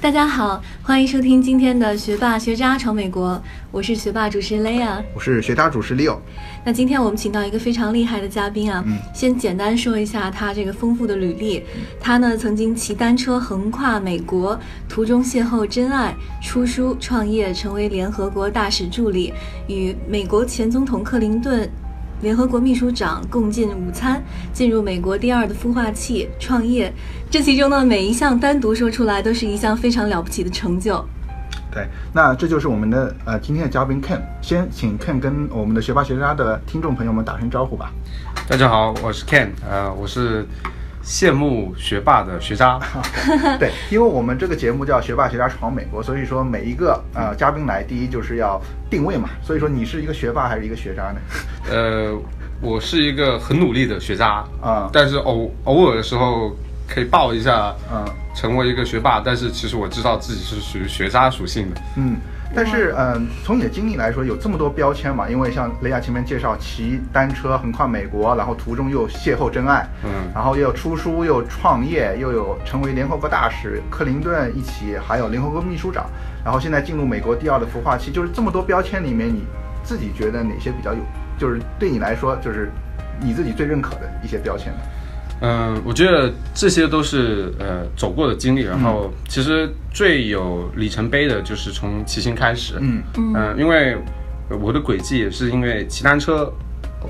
大家好，欢迎收听今天的学霸学渣闯美国，我是学霸主持人 Lea，我是学渣主持 Leo。那今天我们请到一个非常厉害的嘉宾啊，先简单说一下他这个丰富的履历。他呢曾经骑单车横跨美国，途中邂逅真爱，出书创业，成为联合国大使助理，与美国前总统克林顿。联合国秘书长共进午餐，进入美国第二的孵化器创业，这其中呢每一项单独说出来都是一项非常了不起的成就。对，那这就是我们的呃今天的嘉宾 Ken，先请 Ken 跟我们的学霸学渣的听众朋友们打声招呼吧。大家好，我是 Ken，呃，我是。羡慕学霸的学渣，对，因为我们这个节目叫《学霸学渣闯美国》，所以说每一个呃嘉宾来，第一就是要定位嘛。所以说你是一个学霸还是一个学渣呢？呃，我是一个很努力的学渣啊，但是偶偶尔的时候可以爆一下，嗯，成为一个学霸。但是其实我知道自己是属于学渣属性的，嗯。但是，嗯，从你的经历来说，有这么多标签嘛？因为像雷亚前面介绍，骑单车横跨美国，然后途中又邂逅真爱，嗯，然后又有出书，又创业，又有成为联合国大使，克林顿一起，还有联合国秘书长，然后现在进入美国第二的孵化器，就是这么多标签里面，你自己觉得哪些比较有，就是对你来说，就是你自己最认可的一些标签呢？嗯，我觉得这些都是呃走过的经历，然后其实最有里程碑的就是从骑行开始，嗯。嗯，因为我的轨迹也是因为骑单车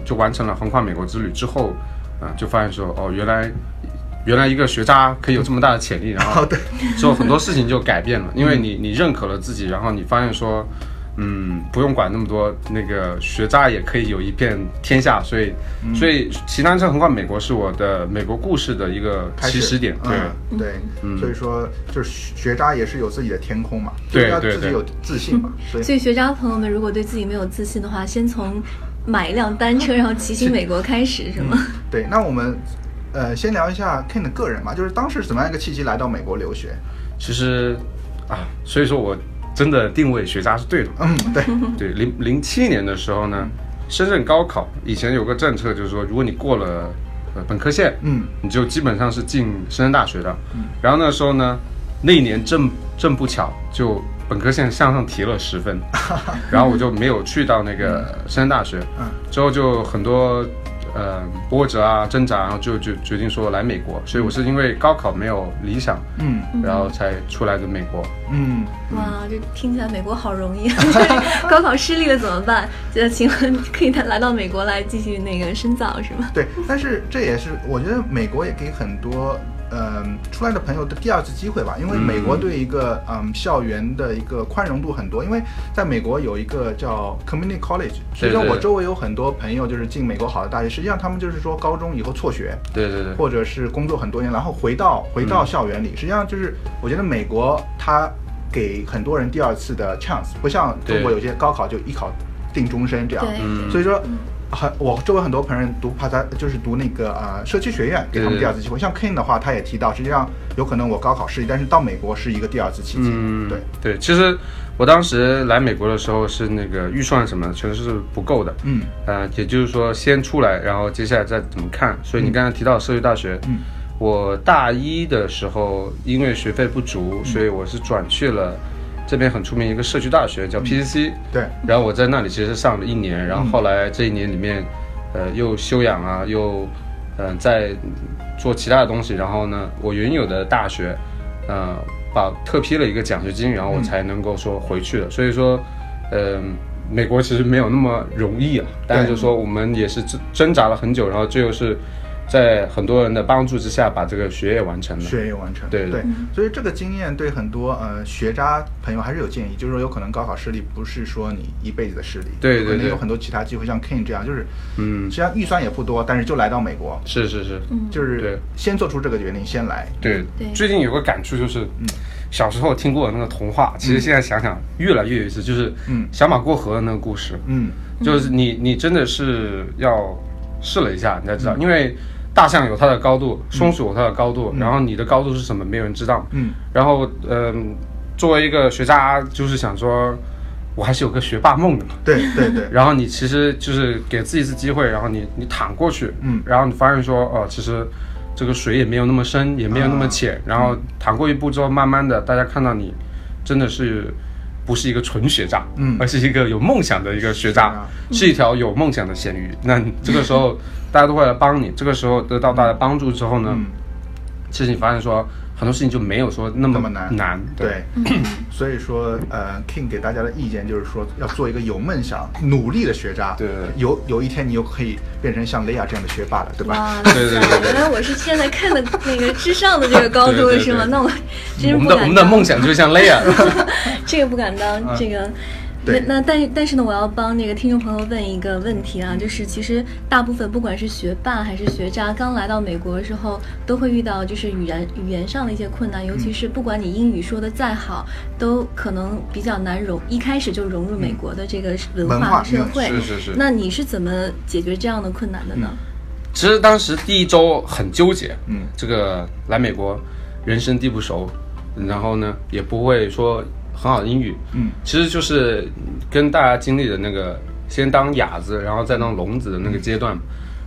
就完成了横跨美国之旅之后，啊，就发现说哦，原来原来一个学渣可以有这么大的潜力，然后之后很多事情就改变了，因为你你认可了自己，然后你发现说。嗯，不用管那么多，那个学渣也可以有一片天下，所以，所以骑单车横跨美国是我的美国故事的一个起始点。对对，所以说就是学渣也是有自己的天空嘛，对要自己有自信嘛。所以所以学渣朋友们，如果对自己没有自信的话，先从买一辆单车，然后骑行美国开始，是吗？对，那我们呃先聊一下 Ken 的个人嘛，就是当时怎么样一个契机来到美国留学？其实啊，所以说我。真的定位学渣是对的。嗯，对对。零零七年的时候呢，深圳高考以前有个政策，就是说，如果你过了呃本科线，嗯，你就基本上是进深圳大学的。嗯。然后那时候呢，那一年正正不巧，就本科线向上提了十分，然后我就没有去到那个深圳大学。嗯。之后就很多。呃，波折啊，挣扎，然后就就决定说来美国，所以我是因为高考没有理想，嗯，然后才出来的美国，嗯，哇，这听起来美国好容易，高考失利了怎么办？就请问可以来到美国来继续那个深造是吗？对，但是这也是我觉得美国也给很多。嗯，出来的朋友的第二次机会吧，因为美国对一个嗯。校园的一个宽容度很多，因为在美国有一个叫 community college，实际上我周围有很多朋友就是进美国好的大学，实际上他们就是说高中以后辍学，对对对，或者是工作很多年，然后回到回到校园里，实际上就是我觉得美国它给很多人第二次的 chance，不像中国有些高考就一考定终身这样，所以说。很，我周围很多朋友读帕萨，就是读那个呃社区学院，给他们第二次机会。像 Ken 的话，他也提到，实际上有可能我高考失利，但是到美国是一个第二次契机。嗯，对对。其实我当时来美国的时候是那个预算什么全是不够的。嗯，呃，也就是说先出来，然后接下来再怎么看。所以你刚才提到社区大学，嗯，我大一的时候因为学费不足，所以我是转去了。这边很出名一个社区大学叫 PCC，对。然后我在那里其实上了一年，然后后来这一年里面，呃，又休养啊，又，嗯，在做其他的东西。然后呢，我原有的大学，呃，把特批了一个奖学金，然后我才能够说回去的。所以说，嗯，美国其实没有那么容易啊。但是就说我们也是挣挣扎了很久，然后最后是。在很多人的帮助之下，把这个学业完成了。学业完成，对对。所以这个经验对很多呃学渣朋友还是有建议，就是说有可能高考失利不是说你一辈子的失利，对对，可能有很多其他机会，像 King 这样，就是嗯，实际上预算也不多，但是就来到美国，是是是，就是先做出这个决定，先来。对。对。最近有个感触就是，嗯，小时候听过的那个童话，其实现在想想越来越有意思，就是嗯，小马过河的那个故事，嗯，就是你你真的是要试了一下，你才知道，因为。大象有它的高度，松鼠有它的高度，然后你的高度是什么？没有人知道。嗯，然后嗯，作为一个学渣，就是想说，我还是有个学霸梦的嘛。对对对。然后你其实就是给自己一次机会，然后你你躺过去，嗯，然后你发现说，哦，其实这个水也没有那么深，也没有那么浅，然后躺过一步之后，慢慢的大家看到你真的是。不是一个纯学渣，嗯，而是一个有梦想的一个学渣，是一条有梦想的咸鱼。那这个时候，大家都会来帮你。这个时候得到大家帮助之后呢，其实你发现说。很多事情就没有说那么难难，对，所以说，呃，King 给大家的意见就是说，要做一个有梦想、努力的学渣，对，有有一天你又可以变成像雷亚这样的学霸了，对吧？对对对，原来我是现在看的那个之上的这个高度是吗？那我真我们的我们的梦想就是像雷亚，这个不敢当，这个。那那但但是呢，我要帮那个听众朋友问一个问题啊，就是其实大部分不管是学霸还是学渣，刚来到美国的时候，都会遇到就是语言语言上的一些困难，尤其是不管你英语说的再好，都可能比较难融，一开始就融入美国的这个文化和社会。是是是。那你是怎么解决这样的困难的呢？其实当时第一周很纠结，嗯，这个来美国，人生地不熟，然后呢也不会说。很好的英语，嗯，其实就是跟大家经历的那个先当哑子，然后再当聋子的那个阶段，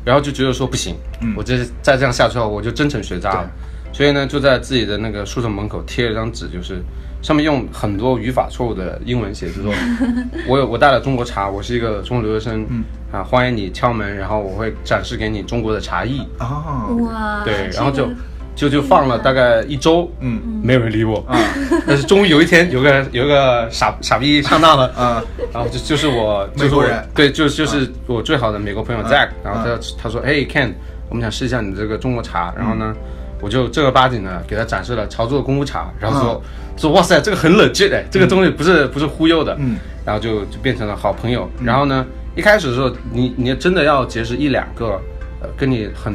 然后就觉得说不行，嗯，我这再这样下去的话，我就真成学渣了。所以呢，就在自己的那个宿舍门口贴了张纸，就是上面用很多语法错误的英文写，就说 我有我带了中国茶，我是一个中国留学生，嗯啊，欢迎你敲门，然后我会展示给你中国的茶艺。哦，哇，对，然后就。就就放了大概一周，嗯，没有人理我啊。但是终于有一天，有个有个傻傻逼上当了啊。然后就就是我，美国人，对，就就是我最好的美国朋友 Zack。然后他他说，哎，Ken，我们想试一下你这个中国茶。然后呢，我就正儿八经的给他展示了潮州的功夫茶。然后说说哇塞，这个很冷静哎，这个东西不是不是忽悠的。嗯。然后就就变成了好朋友。然后呢，一开始的时候，你你真的要结识一两个，呃，跟你很。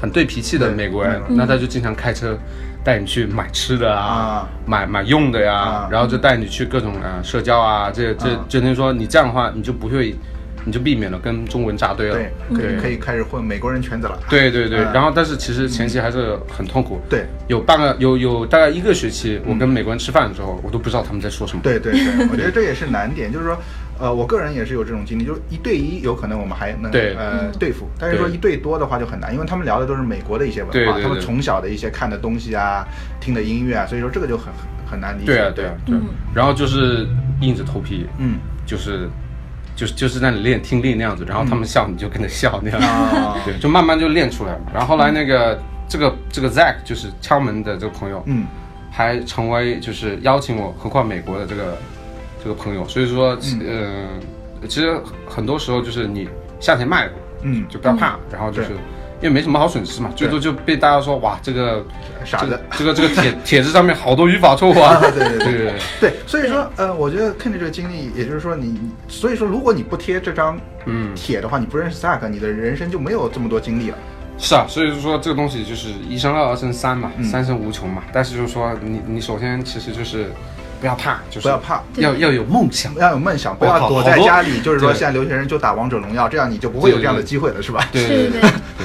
很对脾气的美国人，那他就经常开车带你去买吃的啊，买买用的呀，然后就带你去各种啊社交啊，这这就等于说你这样的话，你就不会，你就避免了跟中国人扎堆了，对，可以可以开始混美国人圈子了。对对对，然后但是其实前期还是很痛苦。对，有半个有有大概一个学期，我跟美国人吃饭的时候，我都不知道他们在说什么。对对对，我觉得这也是难点，就是说。呃，我个人也是有这种经历，就是一对一有可能我们还能呃对付，但是说一对多的话就很难，因为他们聊的都是美国的一些文化，他们从小的一些看的东西啊，听的音乐啊，所以说这个就很很难理解。对啊，对啊，对。然后就是硬着头皮，嗯，就是就是就是在你练听力那样子，然后他们笑你就跟着笑那样，对，就慢慢就练出来了。然后后来那个这个这个 Zack 就是敲门的这个朋友，嗯，还成为就是邀请我何况美国的这个。这个朋友，所以说，嗯，其实很多时候就是你向前迈，嗯，就不要怕，然后就是因为没什么好损失嘛，最多就被大家说哇，这个傻子，这个这个帖帖子上面好多语法错误啊，对对对。对对，所以说，呃，我觉得看着这个经历，也就是说你，所以说如果你不贴这张嗯。帖的话，你不认识 Zack，你的人生就没有这么多经历了。是啊，所以说这个东西就是一生二，二生三嘛，三生无穷嘛。但是就是说你你首先其实就是。不要怕，就是不要怕，要要有梦想，要有梦想，不要躲在家里。就是说，现在留学生就打王者荣耀，这样你就不会有这样的机会了，是吧？对对对，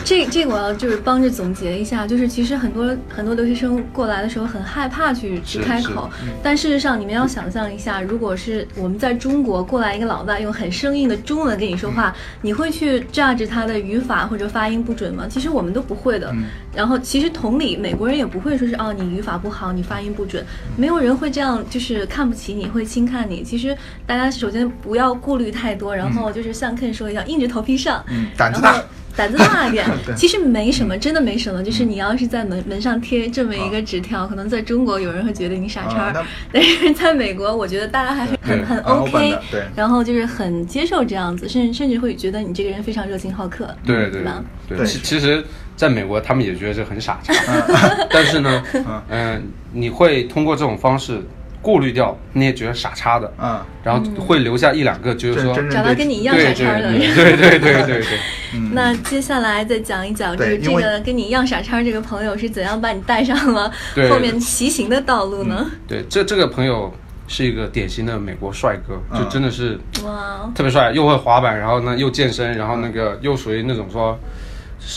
这这个我要就是帮着总结一下，就是其实很多很多留学生过来的时候很害怕去去开口，但事实上你们要想象一下，如果是我们在中国过来一个老外用很生硬的中文跟你说话，你会去 judge 他的语法或者发音不准吗？其实我们都不会的。然后其实同理，美国人也不会说是哦你语法不好，你发音不准，没有人会这样就是看不起你。会轻看你，其实大家首先不要顾虑太多，然后就是像 Ken 说一样，硬着头皮上，胆子大，胆子大一点。其实没什么，真的没什么。就是你要是在门门上贴这么一个纸条，可能在中国有人会觉得你傻叉，但是在美国，我觉得大家还是很很 OK，对，然后就是很接受这样子，甚甚至会觉得你这个人非常热情好客，对对吧？对，其其实，在美国他们也觉得这很傻叉，但是呢，嗯，你会通过这种方式。过滤掉那些觉得傻叉的，嗯，然后会留下一两个，就是说找到跟你一样傻叉的人，对对对对对。那接下来再讲一讲，就是这个跟你一样傻叉这个朋友是怎样把你带上了后面骑行的道路呢？对，这这个朋友是一个典型的美国帅哥，就真的是哇，特别帅，又会滑板，然后呢又健身，然后那个又属于那种说，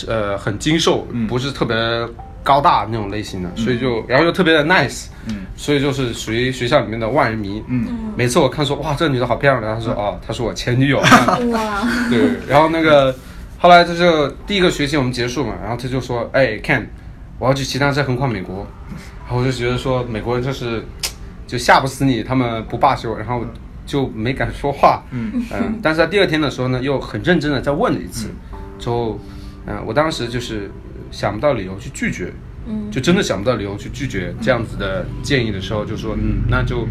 呃，很精瘦，不是特别。高大那种类型的，所以就然后又特别的 nice，嗯，所以就是属于学校里面的万人迷，嗯，每次我看说哇这个女的好漂亮，他说哦她是我前女友，哇，对，然后那个后来他就第一个学期我们结束嘛，然后他就说，哎，Ken，我要去骑单车横跨美国，然后我就觉得说美国人就是就吓不死你，他们不罢休，然后就没敢说话，嗯。嗯，但是在第二天的时候呢，又很认真的再问了一次，之后，嗯，我当时就是想不到理由去拒绝。就真的想不到理由去拒绝这样子的建议的时候，就说嗯，那就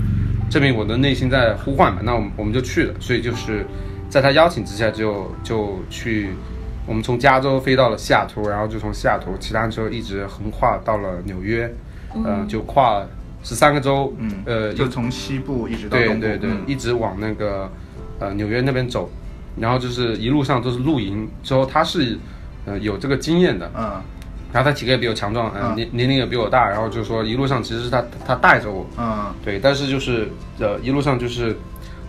证明我的内心在呼唤嘛，那我们我们就去了。所以就是在他邀请之下，就就去，我们从加州飞到了西雅图，然后就从西雅图骑单车一直横跨到了纽约，呃，就跨十三个州，嗯，呃，就从西部一直到对对对，一直往那个呃纽约那边走，然后就是一路上都是露营，之后他是呃有这个经验的，嗯。然后他体格也比我强壮，嗯，年年龄也比我大，然后就是说一路上其实是他他带着我，嗯，对，但是就是呃一路上就是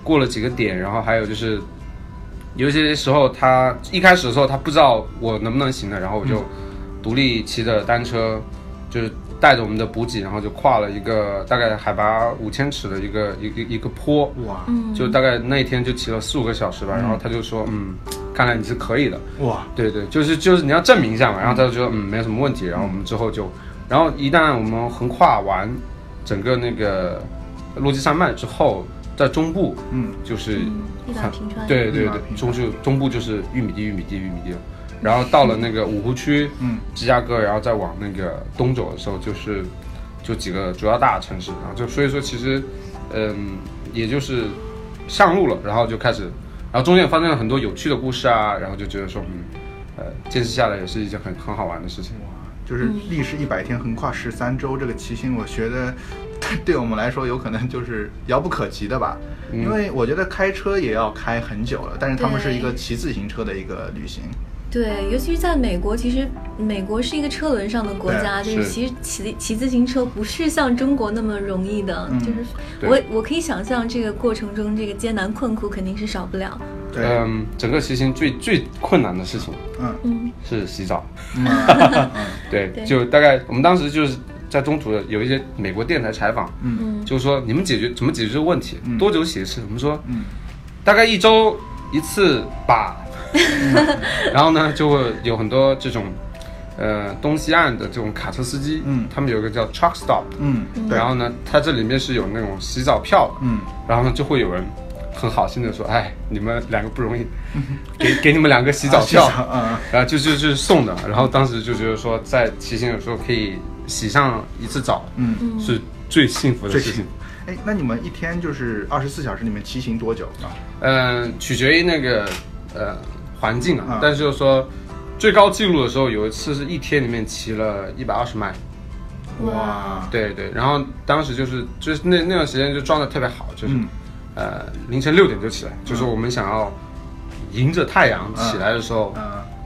过了几个点，然后还有就是有些时候他一开始的时候他不知道我能不能行的，然后我就独立骑着单车，就是。带着我们的补给，然后就跨了一个大概海拔五千尺的一个一个一个坡，哇，就大概那一天就骑了四五个小时吧。然后他就说，嗯，看来你是可以的，哇，对对，就是就是你要证明一下嘛。然后他就说，嗯，没有什么问题。然后我们之后就，然后一旦我们横跨完整个那个落基山脉之后，在中部，嗯，就是一大平川，对对对，中就中部就是玉米地，玉米地，玉米地。然后到了那个五湖区，嗯，芝加哥，然后再往那个东走的时候，就是就几个主要大城市，然后就所以说其实，嗯，也就是上路了，然后就开始，然后中间发生了很多有趣的故事啊，然后就觉得说，嗯，呃，坚持下来也是一件很很好玩的事情。哇，就是历时一百天，横跨十三周，这个骑行，我觉得 对我们来说有可能就是遥不可及的吧，因为我觉得开车也要开很久了，但是他们是一个骑自行车的一个旅行。对，尤其是在美国，其实美国是一个车轮上的国家，就是其实骑骑自行车不是像中国那么容易的，就是我我可以想象这个过程中这个艰难困苦肯定是少不了。嗯，整个骑行最最困难的事情，嗯。嗯，是洗澡。对，就大概我们当时就是在中途有一些美国电台采访，嗯，就是说你们解决怎么解决这个问题，多久洗一次？我们说，嗯，大概一周一次吧。然后呢，就会有很多这种，呃，东西岸的这种卡车司机，嗯，他们有个叫 truck stop，嗯，然后呢，它这里面是有那种洗澡票，嗯，然后呢，就会有人很好心的说，哎，你们两个不容易，给给你们两个洗澡票，嗯，然后就就就是送的，然后当时就觉得说，在骑行的时候可以洗上一次澡，嗯，是最幸福的事情。哎，那你们一天就是二十四小时里面骑行多久？啊？嗯，取决于那个，呃。环境啊，但是就是说，最高记录的时候，有一次是一天里面骑了一百二十迈，哇，对对，然后当时就是就是那那段时间就状态特别好，就是呃凌晨六点就起来，就是我们想要迎着太阳起来的时候，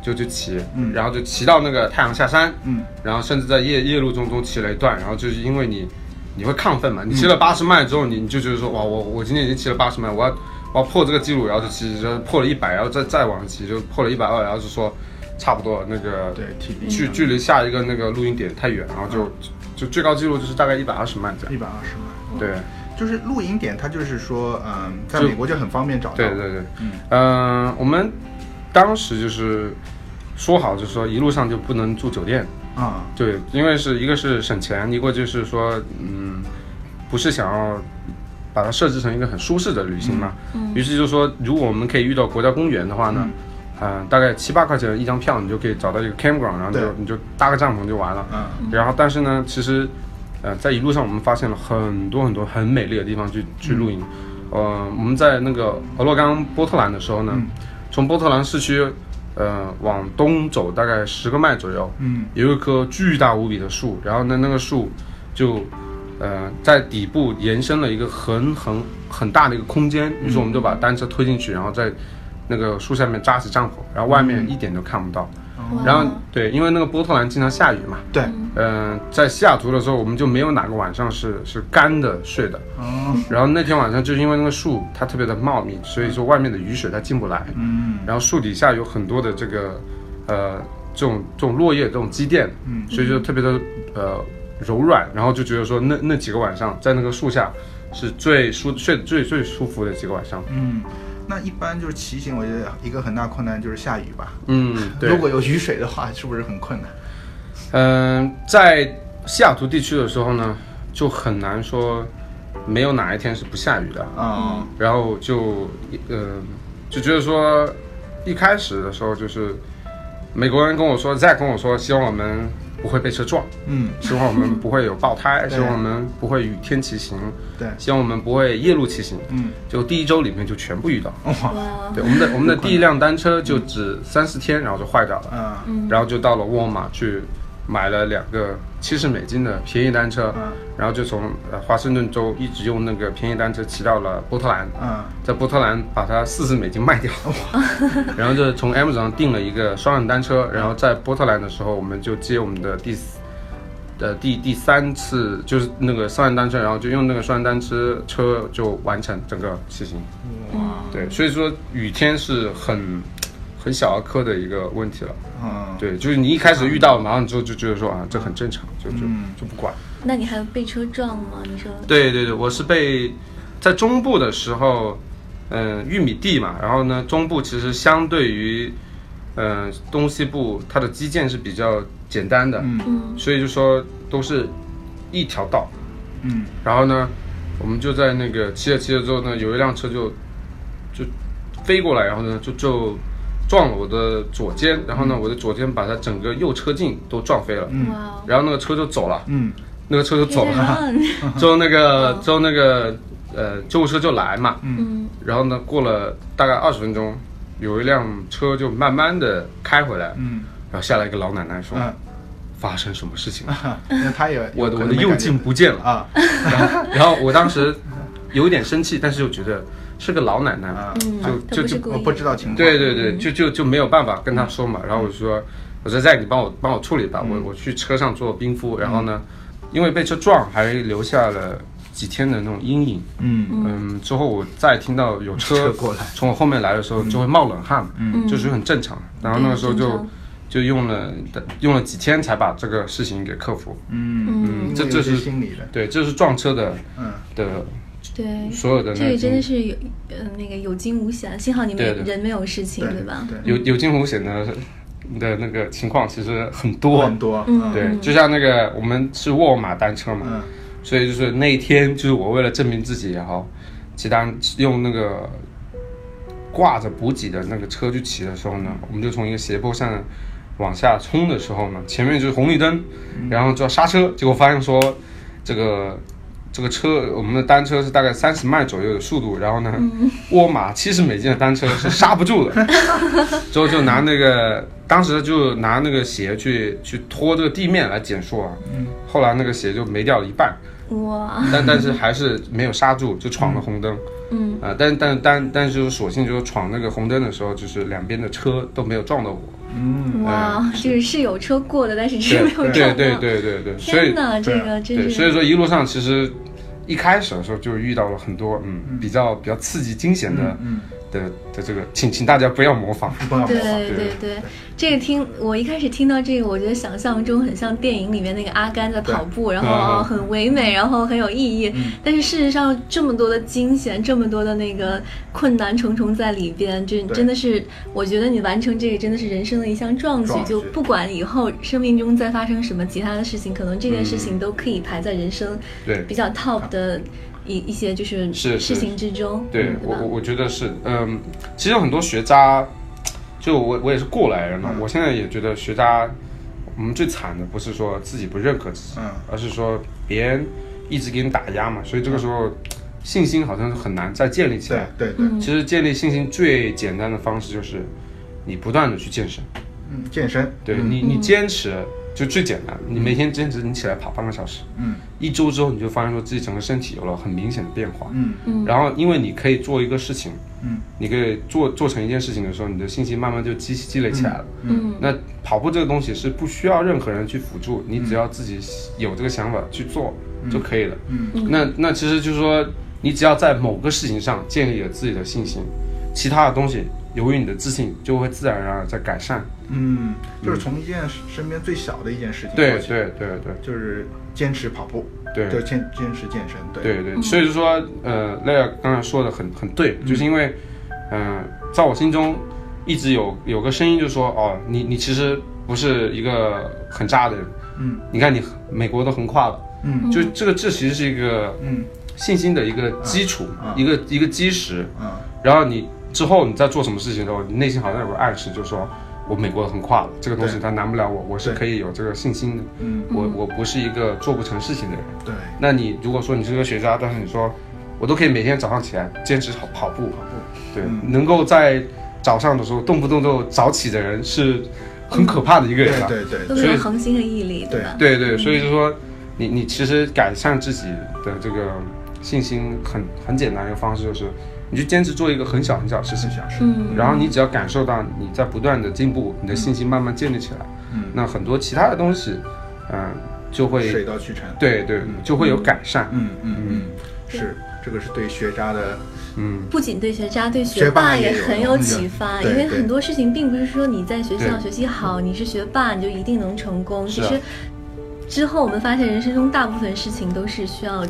就就骑，然后就骑到那个太阳下山，嗯，然后甚至在夜夜路中中骑了一段，然后就是因为你你会亢奋嘛，你骑了八十迈之后，你你就觉得说哇我我今天已经骑了八十迈，我要。我破这个记录，然后就其实，就破了一百，然后再再往骑，就破了一百二，然后就说差不多那个对距距离下一个那个录音点太远，然后就就最高记录就是大概一百二十迈这样。一百二十迈，对，就是录音点，它就是说，嗯，在美国就很方便找到。对对对，嗯嗯，我们当时就是说好，就是说一路上就不能住酒店啊，对，因为是一个是省钱，一个就是说，嗯，不是想要。把它设置成一个很舒适的旅行嘛，嗯。于是就说，如果我们可以遇到国家公园的话呢，嗯，大概七八块钱一张票，你就可以找到一个 campground，然后就你就搭个帐篷就完了。嗯，然后但是呢，其实，呃，在一路上我们发现了很多很多很美丽的地方去去露营。呃，我们在那个俄勒冈波特兰的时候呢，从波特兰市区，呃，往东走大概十个迈左右，嗯，有一棵巨大无比的树，然后呢，那个树就。呃，在底部延伸了一个很很很大的一个空间，于是我们就把单车推进去，然后在那个树下面扎起帐篷，然后外面一点都看不到。然后对，因为那个波特兰经常下雨嘛。对。嗯，在西雅图的时候，我们就没有哪个晚上是是干的睡的。哦。然后那天晚上就是因为那个树它特别的茂密，所以说外面的雨水它进不来。嗯。然后树底下有很多的这个呃这种这种落叶这种积淀，嗯，所以就特别的呃。柔软，然后就觉得说那那几个晚上在那个树下是最舒睡最最舒服的几个晚上。嗯，那一般就是骑行，我觉得一个很大困难就是下雨吧。嗯，对。如果有雨水的话，是不是很困难？嗯，在西雅图地区的时候呢，就很难说没有哪一天是不下雨的啊。然后就呃就觉得说一开始的时候就是美国人跟我说，Zack 跟我说，希望我们。不会被车撞，嗯，希望我们不会有爆胎，希望我们不会雨天骑行，对，希望我们不会夜路骑行，嗯，就第一周里面就全部遇到，哇，对，我们的我们的第一辆单车就只三四天，然后就坏掉了，嗯，然后就到了沃尔玛去。买了两个七十美金的便宜单车，然后就从呃华盛顿州一直用那个便宜单车骑到了波特兰，在波特兰把它四十美金卖掉，然后就从 Amazon 上订了一个双人单车，然后在波特兰的时候，我们就接我们的第呃第第三次就是那个双人单车，然后就用那个双人单车车就完成整个骑行。哇，对，所以说雨天是很。很小儿科的一个问题了，嗯，对，就是你一开始遇到，马上之后就觉得说啊，这很正常，就就就不管。那你还被车撞吗？你说？对对对，我是被在中部的时候，嗯，玉米地嘛，然后呢，中部其实相对于，嗯，东西部它的基建是比较简单的，嗯，所以就说都是一条道，嗯，然后呢，我们就在那个骑着骑着之后呢，有一辆车就就飞过来，然后呢就就。撞了我的左肩，然后呢，我的左肩把它整个右车镜都撞飞了，嗯，然后那个车就走了，嗯，那个车就走了，之后那个之后那个呃救护车就来嘛，嗯，然后呢过了大概二十分钟，有一辆车就慢慢的开回来，嗯，然后下来一个老奶奶说，发生什么事情了？那他也我的我的右镜不见了。啊，然后我当时有一点生气，但是又觉得。是个老奶奶，就就就我不知道情况。对对对，就就就没有办法跟她说嘛。然后我就说，我说在你帮我帮我处理吧，我我去车上做冰敷。然后呢，因为被车撞，还留下了几天的那种阴影。嗯嗯。之后我再听到有车过来，从我后面来的时候，就会冒冷汗。嗯，就是很正常。然后那个时候就就用了用了几天才把这个事情给克服。嗯嗯，这这是心理的。对，这是撞车的。嗯的。对，所有的这个真的是有，呃，那个有惊无险，幸好你们人没有事情，对吧？有有惊无险的的那个情况其实很多很多，对，就像那个我们是沃尔玛单车嘛，所以就是那一天，就是我为了证明自己也好，骑单用那个挂着补给的那个车去骑的时候呢，我们就从一个斜坡上往下冲的时候呢，前面就是红绿灯，然后就要刹车，结果发现说这个。这个车，我们的单车是大概三十迈左右的速度，然后呢，沃尔玛七十美金的单车是刹不住的，之后就拿那个，当时就拿那个鞋去去拖这个地面来减速啊，后来那个鞋就没掉了一半，哇，但但是还是没有刹住，就闯了红灯。嗯。啊，但但但但是就索性就是闯那个红灯的时候，就是两边的车都没有撞到我。嗯，哇，就是是有车过的，但是车没有撞到。对对对对对，天哪，这个真是。所以说一路上其实一开始的时候就遇到了很多嗯比较比较刺激惊险的嗯。的的这个，请请大家不要模仿，不要模仿。对对对，这个听我一开始听到这个，我觉得想象中很像电影里面那个阿甘在跑步，然后很唯美，然后很有意义。但是事实上，这么多的惊险，这么多的那个困难重重在里边，就真的是，我觉得你完成这个真的是人生的一项壮举。就不管以后生命中再发生什么其他的事情，可能这件事情都可以排在人生比较 top 的。一一些就是是事情之中，对我我我觉得是，嗯，其实很多学渣，就我我也是过来人嘛，我现在也觉得学渣，我们最惨的不是说自己不认可自己，嗯，而是说别人一直给你打压嘛，所以这个时候信心好像是很难再建立起来，对对，其实建立信心最简单的方式就是你不断的去健身，嗯，健身，对你你坚持。就最简单，你每天坚持，你起来跑半个小时，嗯，一周之后你就发现说自己整个身体有了很明显的变化，嗯。嗯，然后因为你可以做一个事情，嗯，你可以做做成一件事情的时候，你的信心慢慢就积积累起来了，嗯，那跑步这个东西是不需要任何人去辅助，你只要自己有这个想法去做就可以了，嗯，那那其实就是说，你只要在某个事情上建立了自己的信心，其他的东西。由于你的自信，就会自然而然在改善。嗯，就是从一件身边最小的一件事情，对对对对，就是坚持跑步，对，就坚坚持健身，对对对。所以就说，呃，雷尔刚才说的很很对，就是因为，嗯，在我心中一直有有个声音，就说哦，你你其实不是一个很渣的人，嗯，你看你美国都横跨了，嗯，就这个这其实是一个嗯。信心的一个基础，嗯。一个一个基石，嗯。然后你之后你在做什么事情的时候，你内心好像有个暗示，就是说我美国横跨了，这个东西它难不了我，我是可以有这个信心的，嗯，我我不是一个做不成事情的人。对，那你如果说你是个学渣，但是你说我都可以每天早上起来坚持跑跑步，对，嗯能够在早上的时候动不动就早起的人是很可怕的一个对人啊。对对都有恒心和毅力，对吧？对对，所以就说你你其实改善自己的这个信心很很简单一个方式就是，你就坚持做一个很小很小的事情，想是，嗯，然后你只要感受到你在不断的进步，你的信心慢慢建立起来，嗯，那很多其他的东西，嗯、就会水到渠成，对对就会有改善。嗯嗯嗯，是这个是对学渣的，嗯，不仅对学渣，对学学霸霸也很有启发。因为很多事情并不是说你在学校学习好，你是学霸，你就一定能成功。其实之后我们发现，人生中大部分事情都是需要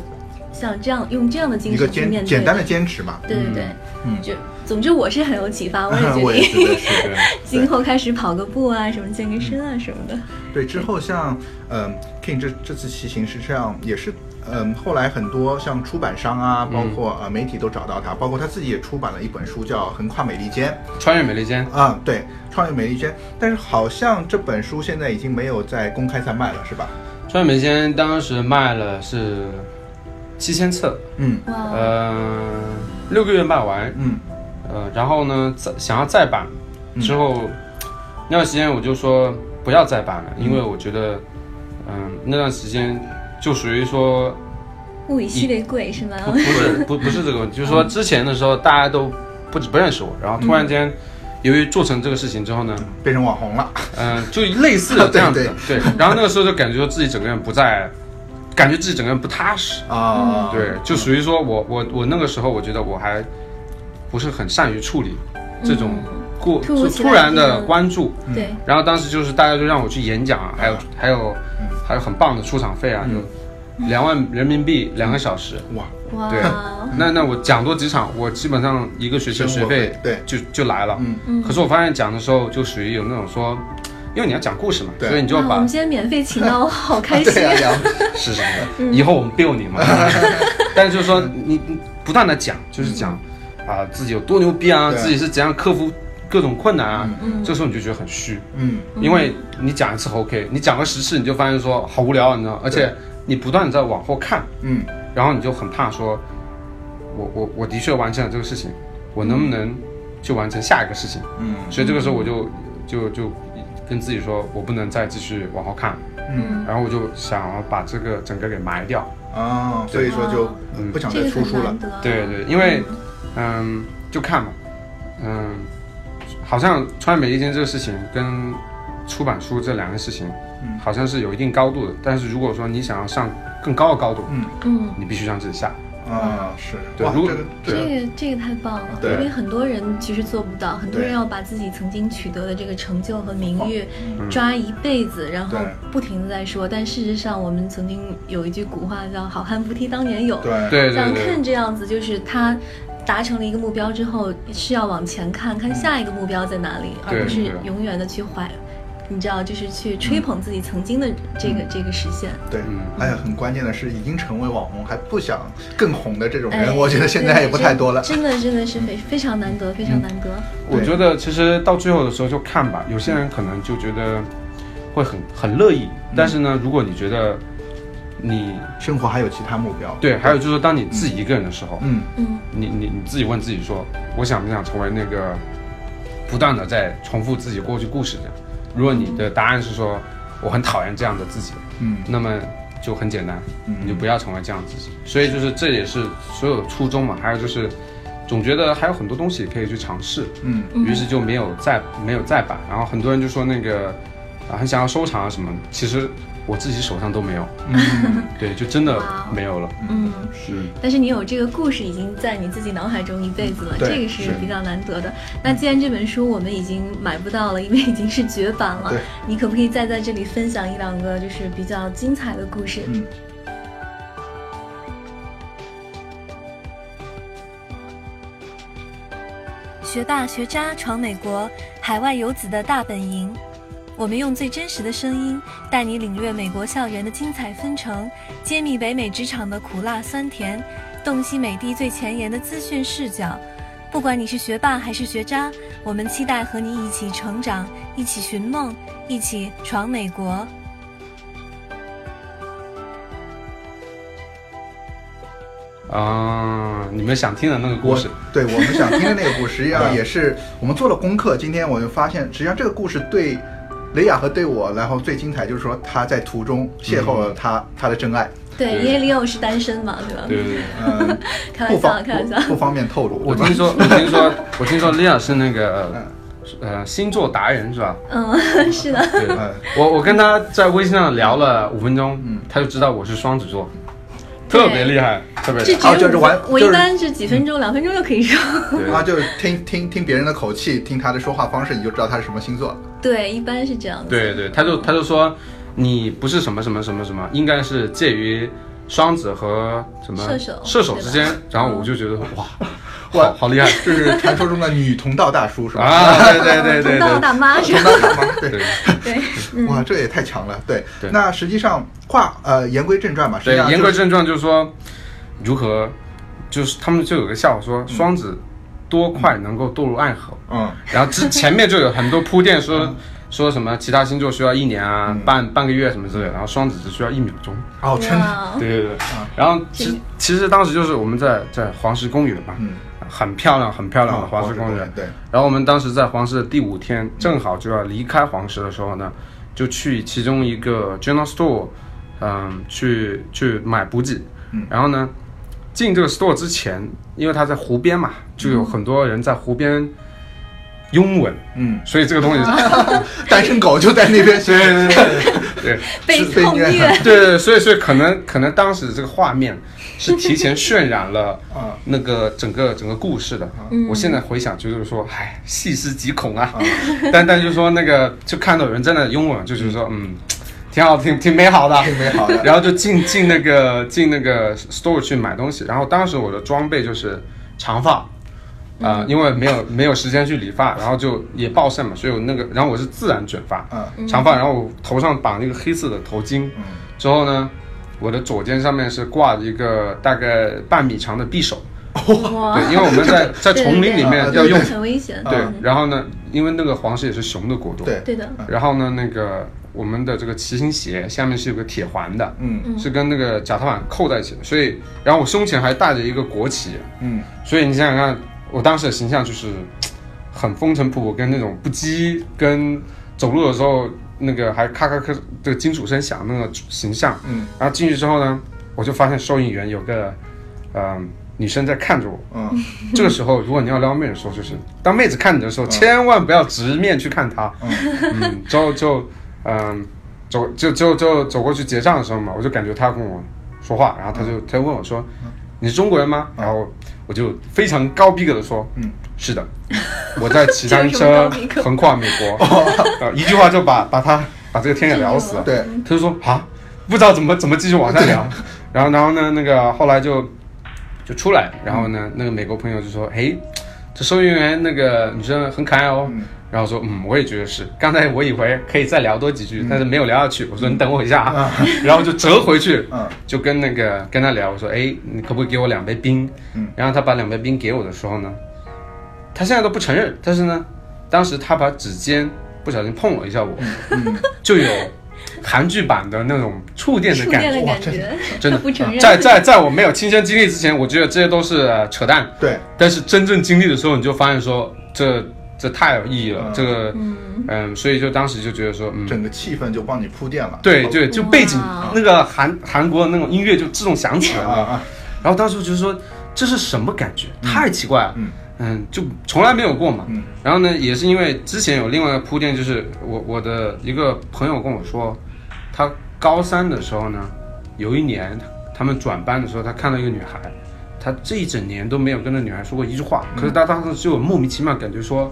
像这样用这样的精神去面对。简简单的坚持嘛，对对对，嗯。就总之我是很有启发，我也 觉得是。今后开始跑个步啊，什么健个身啊什么的。对，之后像嗯、King 这这次骑行是这样也是嗯、后来很多像出版商啊，包括呃媒体都找到他，包括他自己也出版了一本书叫《横跨美利坚。穿越美利坚》啊，对，穿越美利坚，但是好像这本书现在已经没有在公开在卖了，是吧？穿越美利坚当时卖了是七千册，嗯。哇，呃，六个月卖完，嗯。呃，然后呢，再想要再版之后，那段时间我就说不要再版了，因为我觉得，嗯、那段时间就属于说物以稀为贵是吗？不不是 不不是这个问题，就是说之前的时候大家都不不认识我，然后突然间。由于做成这个事情之后呢，变成网红了，嗯、就类似的这样子的，对对。然后那个时候就感觉说自己整个人不在，感觉自己整个人不踏实，啊，对，就属于说我我我那个时候我觉得我还不是很善于处理这种过突突然的关注，对，然后当时就是大家就让我去演讲啊，还有还有还有很棒的出场费啊，就两万人民币两个小时。哇，哇，对。那那我讲多几场，我基本上一个学期的学费费对。就就来了。嗯。嗯。可是我发现讲的时候就属于有那种说，因为你要讲故事嘛，所以你就要把们今天免费请到，我好开心。对啊，是什么？以后我们 bill 你嘛。但是就是说你你不断的讲，就是讲啊自己有多牛逼啊，自己是怎样克服各种困难啊。嗯。这时候你就觉得很虚，嗯。因为你讲一次 OK，你讲个十次你就发现说好无聊啊，你知道，而且你不断的在往后看，嗯。然后你就很怕说，我我我的确完成了这个事情，我能不能就完成下一个事情？嗯。所以这个时候我就就就跟自己说，我不能再继续往后看了，嗯然后我就想要把这个整个给埋掉。啊，所以说就嗯不想再出书了。对对，因为嗯，就看嘛，嗯，好像穿越美利坚这个事情跟出版书这两个事情，嗯好像是有一定高度的。但是如果说你想要上更高的高度，嗯嗯，你必须让自己下。啊是，哇，对如果这个这个这个太棒了，因为很多人其实做不到，很多人要把自己曾经取得的这个成就和名誉嗯抓一辈子，然后不停的在说。但事实上，我们曾经有一句古话叫“好汉不提当年勇”，对对对像对 Ken 这样子，就是他达成了一个目标之后，是要往前看看下一个目标在哪里，而不是永远的去怀，你知道，就是去吹捧自己曾经的这个、这个实现。对嗯，还有很关键的是，已经成为网红还不想更红的这种哎人，我觉得现在也不太多了。真的真的是非 非常难得，非常难得。我觉得其实到最后的时候就看吧，有些人可能就觉得会很很乐意，但是呢，如果你觉得你生活还有其他目标。对，还有就是当你自己一个人的时候，嗯嗯你你你自己问自己说，我想不想成为那个不断的在重复自己过去故事的人？如果你的答案是说我很讨厌这样的自己，嗯。那么就很简单，嗯。你就不要成为这样自己。所以就是这也是所有初衷嘛，还有就是总觉得还有很多东西可以去尝试，嗯。嗯于是就没有再没有再版。然后很多人就说那个啊很想要收藏啊什么，其实我自己手上都没有，嗯，对，就真的没有了。嗯。是但是你有这个故事已经在你自己脑海中一辈子了，这个是是比较难得的。那既然这本书我们已经买不到了，因为已经是绝版了对，你可不可以再在这里分享一两个就是比较精彩的故事？嗯学霸学渣闯美国，海外游子的大本营。我们用最真实的声音，带你领略美国校园的精彩纷呈，揭秘北美职场的苦辣酸甜，洞悉美帝最前沿的资讯视角。不管你是学霸还是学渣，我们期待和你一起成长，一起寻梦，一起闯美国。啊，你们想听的那个故事，对我们想听的那个故事，实际上也是我们做了功课。今天我就发现，实际上这个故事对雷雅和对我，然后最精彩就是说他在途中邂逅了他他的真爱。对，因为李友是单身嘛，对吧？对对对，嗯，开玩笑，开玩笑，不方便透露。我听说，我听说，我听说李亚是那个呃星座达人是吧？嗯，是的。对，我我跟他在微信上聊了五分钟，嗯，他就知道我是双子座。特别厉害，特别厉害。就是玩，我一般是几分钟，两分钟就可以说。他就是听听听别人的口气，听他的说话方式，你就知道他是什么星座。对，一般是这样的。对对，他就他就说你不是什么什么什么什么，应该是介于双子和什么射手射手之间。然后我就觉得哇。哇，好厉害！这是传说中的女同道大叔是吧？啊，对对对对，同道大妈是吧？同道大妈，对对。哇，这也太强了！对对。那实际上话呃言归正传吧，对，言归正传就是说如何，就是他们就有个笑话说双子多快能够堕入爱河，嗯，然后之前面就有很多铺垫说。说什么其他星座需要一年啊，半半个月什么之类，然后双子只需要一秒钟。哦，真的？对对对。然后其其实当时就是我们在在黄石公园嘛，嗯，很漂亮很漂亮的黄石公园。对。然后我们当时在黄石的第五天，正好就要离开黄石的时候呢，就去其中一个 general store，嗯，去去买补给。嗯。然后呢，进这个 store 之前，因为它在湖边嘛，就有很多人在湖边。拥吻，嗯，所以这个东西，单身狗就在那边，对对对对，被痛虐，对 对，所以所以可能可能当时这个画面是提前渲染了啊。那个整个整个故事的，我现在回想就是说，唉，细思极恐啊，但但就是说那个就看到有人在那拥吻，就觉得说，嗯，挺好，挺挺美好的，挺美好的，然后就进进那个进那个 store 去买东西，然后当时我的装备就是长发。啊，因为没有没有时间去理发，然后就也暴晒嘛，所以我那个，然后我是自然卷发，嗯，长发，然后我头上绑一个黑色的头巾，嗯，之后呢，我的左肩上面是挂着一个大概半米长的匕首，哇，对，因为我们在 在丛林里面要用，很危险，对，然后呢，因为那个黄石也是熊的国度，对，对的，然后呢，那个我们的这个骑行鞋下面是有个铁环的，嗯，是跟那个脚踏板扣在一起的，所以，然后我胸前还带着一个国旗，嗯，所以你想想看。我当时的形象就是很风尘仆仆，跟那种不羁，跟走路的时候那个还咔咔咔的金属声响那个形象。嗯，然后进去之后呢，我就发现收银员有个嗯女生在看着我。嗯，这个时候如果你要撩妹的时候，就是当妹子看你的时候，千万不要直面去看她。嗯，之后就嗯走就就就走过去结账的时候嘛，我就感觉她跟我说话，然后他就他就问我说。你是中国人吗？然后我就非常高逼格的说，嗯，是的，我在骑单车 横跨美国，一句话就把把他把这个天给聊死了。对，他就说啊，不知道怎么怎么继续往下聊，然后然后呢，那个后来就就出来，然后呢，那个美国朋友就说，嘿，这收银员那个女生很可爱哦。然后说，嗯，我也觉得是。刚才我以为可以再聊多几句，但是没有聊下去。我说你等我一下啊，然后就折回去，就跟那个跟他聊。我说，哎，你可不可以给我两杯冰？然后他把两杯冰给我的时候呢，他现在都不承认。但是呢，当时他把指尖不小心碰了一下我，就有韩剧版的那种触电的感觉，真的不承认。在在在我没有亲身经历之前，我觉得这些都是扯淡。对，但是真正经历的时候，你就发现说这。这太有意义了，这个，嗯，所以就当时就觉得说，嗯，整个气氛就帮你铺垫了，对对，就背景那个韩韩国的那种音乐就自动响起来了，然后当时就是说这是什么感觉？太奇怪了，嗯，就从来没有过嘛，然后呢，也是因为之前有另外一个铺垫，就是我我的一个朋友跟我说，他高三的时候呢，有一年他们转班的时候，他看到一个女孩。他这一整年都没有跟那女孩说过一句话，可是他当时就有莫名其妙感觉说，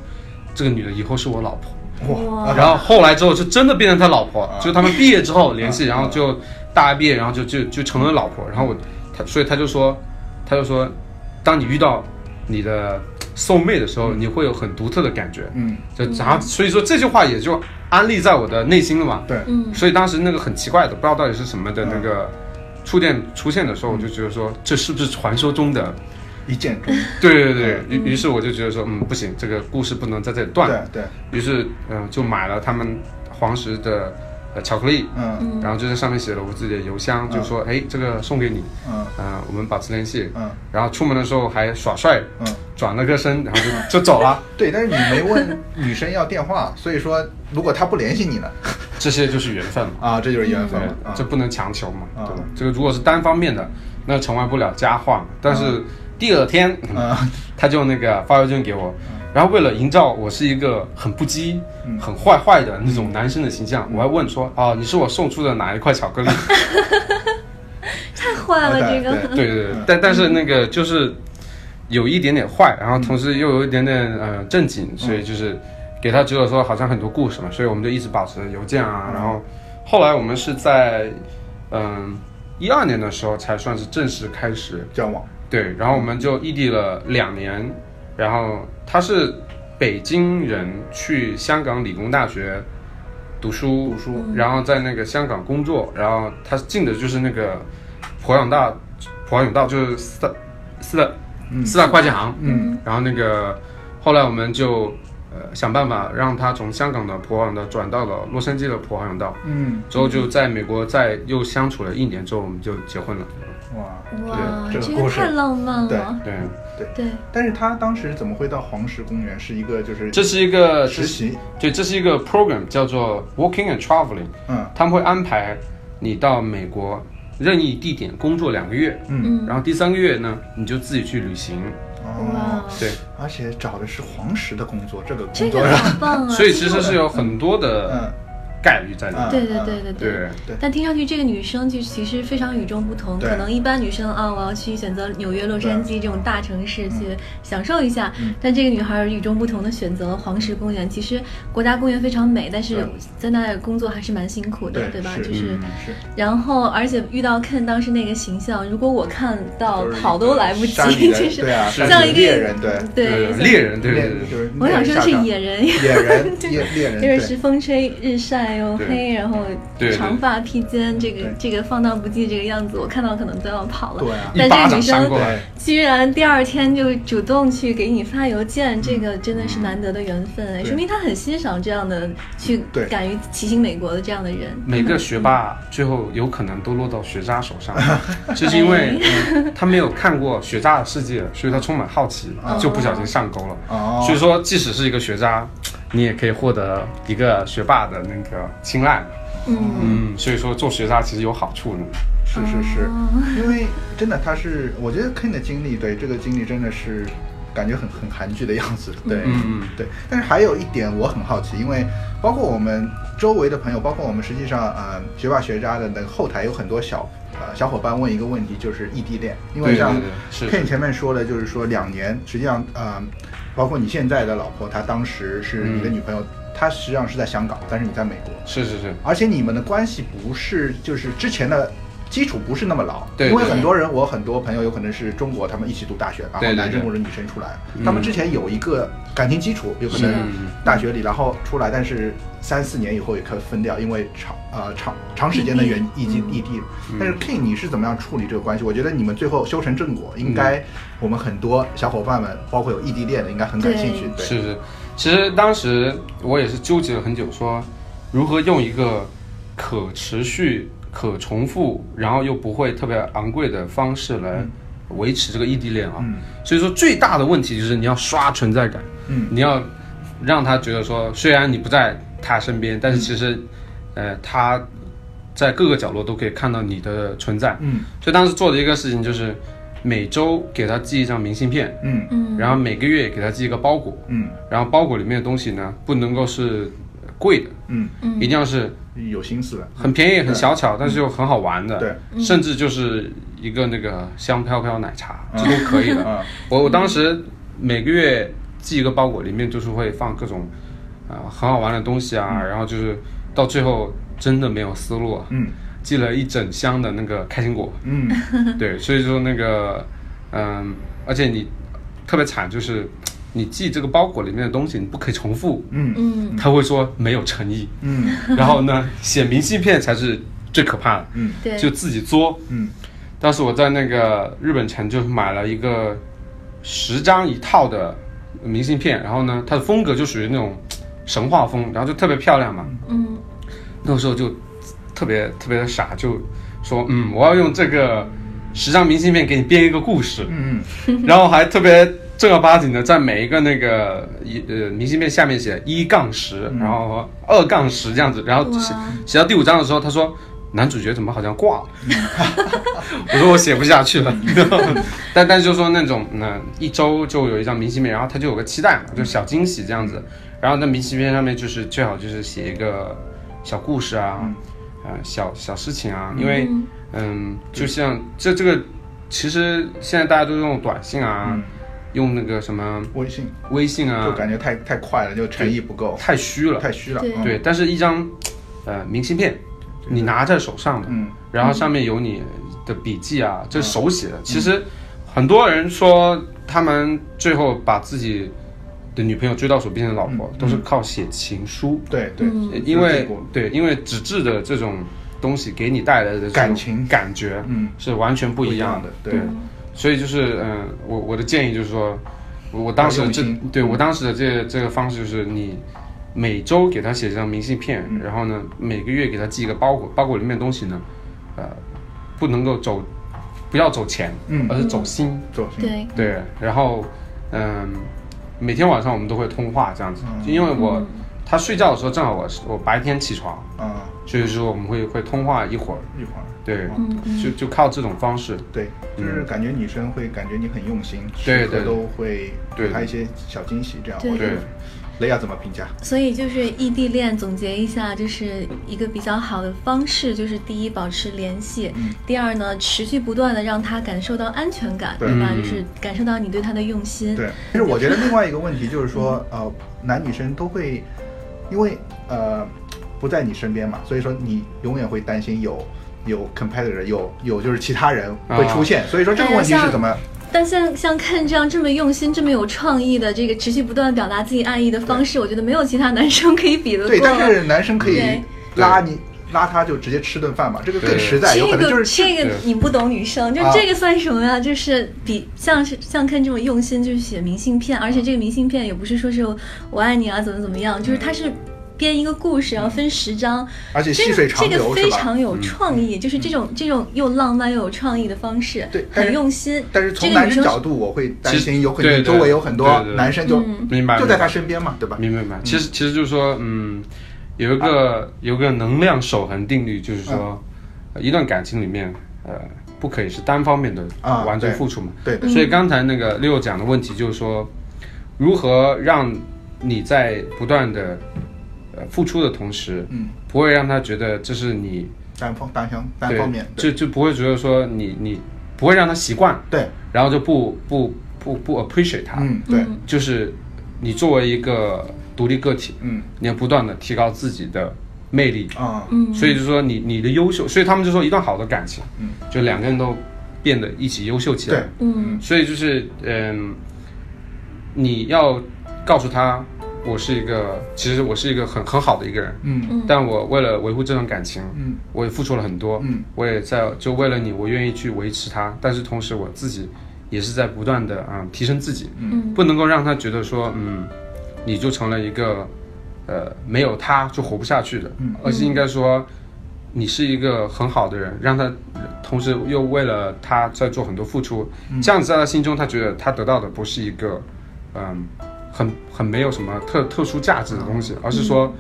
这个女的以后是我老婆，哇！然后后来之后就真的变成他老婆，就他们毕业之后联系，然后就大学毕业，然后就就就成了老婆。然后我他所以他就说，他就说，当你遇到你的受妹的时候，你会有很独特的感觉。嗯，就然后所以说这句话也就安利在我的内心了嘛。对，嗯，所以当时那个很奇怪的，不知道到底是什么的那个触电出现的时候，我就觉得说这是不是传说中的一见钟？对对对，于于是我就觉得说，嗯，不行，这个故事不能在这里断。对对。于是，嗯，就买了他们黄石的。呃，巧克力，嗯，然后就在上面写了我自己的邮箱，就说，哎，这个送给你，嗯，我们保持联系，嗯，然后出门的时候还耍帅，嗯，转了个身，然后就就走了。对，但是你没问女生要电话，所以说如果她不联系你呢，这些就是缘分嘛，啊，这就是缘分，这不能强求嘛，对吧？这个如果是单方面的，那成为不了佳话。但是第二天，他就那个发邮件给我。然后为了营造我是一个很不羁、很坏坏的那种男生的形象，我还问说：“哦，你是我送出的哪一块巧克力？” 太坏了，这个。对对对，但但是那个就是有一点点坏，然后同时又有一点点呃正经，所以就是给他觉得说好像很多故事嘛，所以我们就一直保持邮件啊。然后后来我们是在嗯一二年的时候才算是正式开始交往。对，然后我们就异地了两年。然后他是北京人，去香港理工大学读书，读书，然后在那个香港工作，然后他进的就是那个普永大，普永道就是四大四大四大会计行，嗯，然后那个后来我们就呃想办法让他从香港的普华永道转到了洛杉矶的普华永道，嗯，之后就在美国再又相处了一年之后，我们就结婚了。哇哇，这个太浪漫了，对。对。对，但是他当时怎么会到黄石公园？是一个就是这是一个实习，对，这是一个 program 叫做 Working and Traveling，嗯，他们会安排你到美国任意地点工作两个月，嗯，然后第三个月呢，你就自己去旅行，哦，对，而且找的是黄石的工作，这个这个很棒啊，所以其实是有很多的，嗯。概率在那。对对对对对对。但听上去这个女生就其实非常与众不同。可能一般女生啊，我要去选择纽约、洛杉矶这种大城市去享受一下。但这个女孩与众不同的选择了黄石公园。其实国家公园非常美，但是在那工作还是蛮辛苦的，对吧？就是。然后，而且遇到 Ken 当时那个形象，如果我看到跑都来不及，就是像一个猎人，对对猎人，对对对。我想说的是野人，野人，猎人，就是风吹日晒。又黑，然后长发披肩，这个这个放荡不羁这个样子，我看到可能都要跑了。对但这个女生居然第二天就主动去给你发邮件，这个真的是难得的缘分，说明她很欣赏这样的去敢于骑行美国的这样的人。每个学霸最后有可能都落到学渣手上，就是因为他没有看过学渣的世界，所以他充满好奇，就不小心上钩了。所以说，即使是一个学渣。你也可以获得一个学霸的那个青睐，嗯。嗯，所以说做学渣其实有好处呢。是是是，因为真的他是，我觉得 Ken 的经历，对这个经历真的是感觉很很韩剧的样子，对，对。但是还有一点我很好奇，因为包括我们周围的朋友，包括我们实际上呃学霸学渣的那个后台有很多小呃小伙伴问一个问题，就是异地恋，因为像 Ken 前面说的，就是说两年，实际上呃。包括你现在的老婆，她当时是你的女朋友，她实际上是在香港，但是你在美国。是是是。而且你们的关系不是就是之前的基础不是那么牢，对因为很多人，我很多朋友有可能是中国，他们一起读大学，然后男生或者女生出来，他们之前有一个感情基础，有可能大学里，然后出来，但是三四年以后也可以分掉，因为长呃长长时间的远异地异地。但是 King 你是怎么样处理这个关系？我觉得你们最后修成正果，应该。我们很多小伙伴们，包括有异地恋的，应该很感兴趣。对是是，其实当时我也是纠结了很久，说如何用一个可持续、可重复，然后又不会特别昂贵的方式来维持这个异地恋啊。所以说，最大的问题就是你要刷存在感，嗯，你要让他觉得说，虽然你不在他身边，但是其实，呃，他在各个角落都可以看到你的存在。嗯，所以当时做的一个事情就是。每周给他寄一张明信片，嗯。嗯，然后每个月给他寄一个包裹，嗯，然后包裹里面的东西呢，不能够是贵的，嗯。嗯，一定要是有心思的，很便宜、很小巧，但是又很好玩的，对，甚至就是一个那个香飘飘奶茶，这都可以的。我我当时每个月寄一个包裹，里面就是会放各种啊很好玩的东西啊，然后就是到最后真的没有思路，嗯。寄了一整箱的那个开心果，嗯，对，所以说那个，嗯，而且你特别惨，就是你寄这个包裹里面的东西，你不可以重复。嗯嗯，他会说没有诚意。嗯，然后呢，写明信片才是最可怕的。嗯，对，就自己作。嗯，当时我在那个日本城就买了一个十张一套的明信片，然后呢，它的风格就属于那种神话风，然后就特别漂亮嘛。嗯那个时候就特别特别的傻，就说嗯，我要用这个十张明信片给你编一个故事，嗯 然后还特别正儿八经的在每一个那个一呃明信片下面写一杠十，然后二杠十这样子，然后写写到第五章的时候，他说男主角怎么好像挂了？我说我写不下去了，但但是就说那种嗯一周就有一张明信片，然后他就有个期待嘛，就小惊喜这样子，然后那明信片上面就是最好就是写一个小故事啊，呃小小事情啊，因为嗯就像这这个其实现在大家都用短信啊，嗯用那个什么微信微信啊，就感觉太太快了，就诚意不够，太虚了，太虚了。对嗯对，但是一张呃明信片，你拿在手上的，嗯然后上面有你的笔记啊，这手写的。其实很多人说他们最后把自己的女朋友追到手变成老婆，都是靠写情书，对对，因为对，因为纸质的这种东西给你带来的感情。感觉，嗯。是完全不一样的对。对，所以就是嗯、我我的建议就是说，我我当时这对我当时的这这个方式就是你。每周给他写一张明信片，嗯。然后呢，每个月给他寄一个包裹，包裹里面的东西呢，呃，不能够走，不要走钱，嗯。而是走心，走心。对，对，然后，嗯，每天晚上我们都会通话这样子，嗯。就因为我、他睡觉的时候正好我是我白天起床，嗯，所以说我们会会通话一会儿，一会儿。对，嗯。就就靠这种方式，对，就是感觉女生会感觉你很用心，对对。都会对。给她一些小惊喜，这样我觉得对。雷亚怎么评价？所以就是异地恋，总结一下，就是一个比较好的方式，就是第一保持联系，嗯第二呢持续不断的让他感受到安全感，对对吧？嗯就是感受到你对他的用心。对，其实我觉得另外一个问题就是说，呃，男女生都会因为呃不在你身边嘛，所以说你永远会担心有有 competitor 有有就是其他人会出现，所以说这个问题是怎么？但像像看这样这么用心、这么有创意的这个持续不断表达自己爱意的方式，我觉得没有其他男生可以比得过。对，但是男生可以拉你拉他就直接吃顿饭嘛，这个更实在，有可这个能就是这个你不懂女生，就啊这个算什么呀？就是比像是像看这么用心，就是写明信片，而且这个明信片也不是说是我爱你啊怎么怎么样，就是它是。编一个故事，然后分十章，而且这个细水长这个流是吧？非常有创意，就是这种这种又浪漫又有创意的方式，对很用心。但是从男生生角度，我会担心有可能对对周围有很多男生就嗯明白？就在他身边嘛，对吧？明白明白。其实其实就是说，嗯，有一个有个能量守恒定律，就是说，呃一段感情里面，呃，不可以是单方面的啊完全付出嘛。对对所以刚才那个六讲的问题就是说，如何让你在不断的呃付出的同时，嗯，不会让他觉得这是你单方单向单方面，就就不会觉得说你你不会让他习惯，对，然后就不不不不 appreciate 他，嗯，对，就是你作为一个独立个体，嗯。你要不断的提高自己的魅力，啊，嗯，所以就说你你的优秀，所以他们就说一段好的感情，嗯，就两个人都变得一起优秀起来。对，，嗯。所以就是嗯，你要告诉他，我是一个，其实我是一个很很好的一个人，嗯。但我为了维护这段感情，嗯。我也付出了很多，嗯，我也在就为了你，我愿意去维持它，但是同时我自己也是在不断的啊、提升自己，嗯。不能够让他觉得说，嗯，你就成了一个，呃，没有他就活不下去的，嗯。而是应该说，你是一个很好的人，让他同时又为了他在做很多付出，嗯。这样子在他心中，他觉得他得到的不是一个，嗯，很很没有什么特特殊价值的东西，而是说，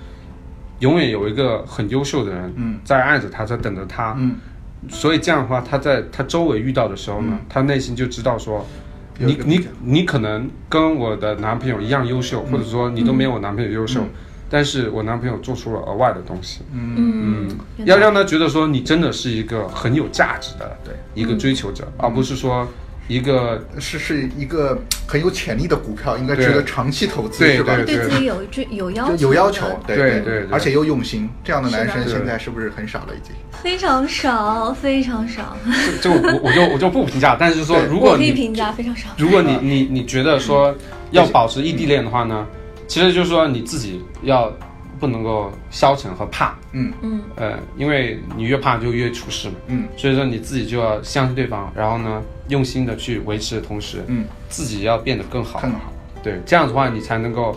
永远有一个很优秀的人，嗯。在爱着他，在等着他，嗯，所以这样的话，他在他周围遇到的时候呢，他内心就知道说，你你你可能跟我的男朋友一样优秀，或者说你都没有我男朋友优秀，但是我男朋友做出了额外的东西，嗯。嗯，要让他觉得说你真的是一个很有价值的对。一个追求者，而不是说一个是是一个很有潜力的股票，应该值得长期投资，是吧？对自己有追有要求，有要求，对对对，而且又用心，这样的男生现在是不是很少了？已经非常少，非常少。就我我就我就不评价，但是说如果可以评价非常少。如果你你你觉得说要保持异地恋的话呢，其实就是说你自己要。不能够消沉和怕，嗯。嗯，呃，因为你越怕就越出事嘛，嗯，所以说你自己就要相信对方，然后呢，用心的去维持的同时，嗯，自己要变得更好，更好，对，这样子的话你才能够，